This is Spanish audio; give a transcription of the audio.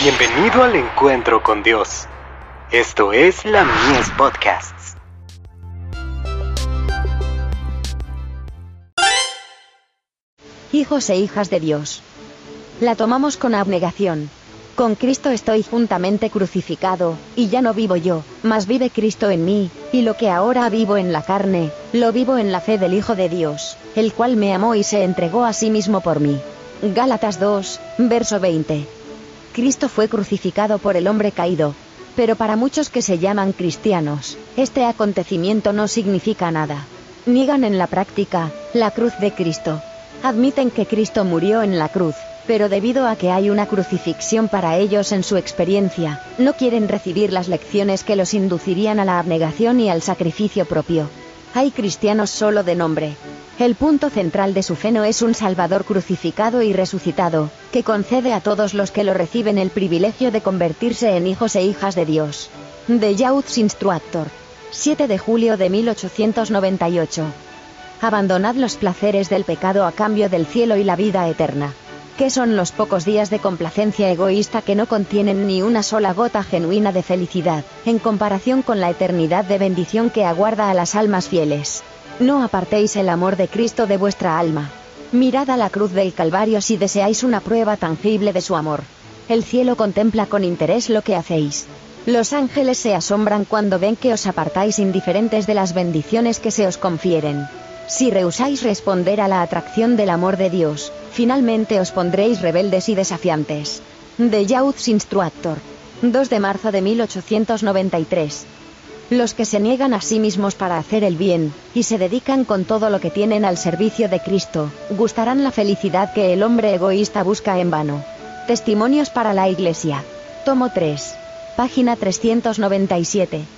Bienvenido al encuentro con Dios. Esto es la Mies Podcasts. Hijos e hijas de Dios. La tomamos con abnegación. Con Cristo estoy juntamente crucificado, y ya no vivo yo, mas vive Cristo en mí, y lo que ahora vivo en la carne, lo vivo en la fe del Hijo de Dios, el cual me amó y se entregó a sí mismo por mí. Gálatas 2, verso 20. Cristo fue crucificado por el hombre caído. Pero para muchos que se llaman cristianos, este acontecimiento no significa nada. Niegan en la práctica la cruz de Cristo. Admiten que Cristo murió en la cruz, pero debido a que hay una crucifixión para ellos en su experiencia, no quieren recibir las lecciones que los inducirían a la abnegación y al sacrificio propio. Hay cristianos solo de nombre, el punto central de su fe no es un Salvador crucificado y resucitado, que concede a todos los que lo reciben el privilegio de convertirse en hijos e hijas de Dios. De Youth Instructor. 7 de julio de 1898. Abandonad los placeres del pecado a cambio del cielo y la vida eterna. ¿Qué son los pocos días de complacencia egoísta que no contienen ni una sola gota genuina de felicidad, en comparación con la eternidad de bendición que aguarda a las almas fieles? No apartéis el amor de Cristo de vuestra alma. Mirad a la cruz del Calvario si deseáis una prueba tangible de su amor. El cielo contempla con interés lo que hacéis. Los ángeles se asombran cuando ven que os apartáis indiferentes de las bendiciones que se os confieren. Si rehusáis responder a la atracción del amor de Dios, finalmente os pondréis rebeldes y desafiantes. De Youth Instructor. 2 de marzo de 1893. Los que se niegan a sí mismos para hacer el bien, y se dedican con todo lo que tienen al servicio de Cristo, gustarán la felicidad que el hombre egoísta busca en vano. Testimonios para la Iglesia. Tomo 3. Página 397.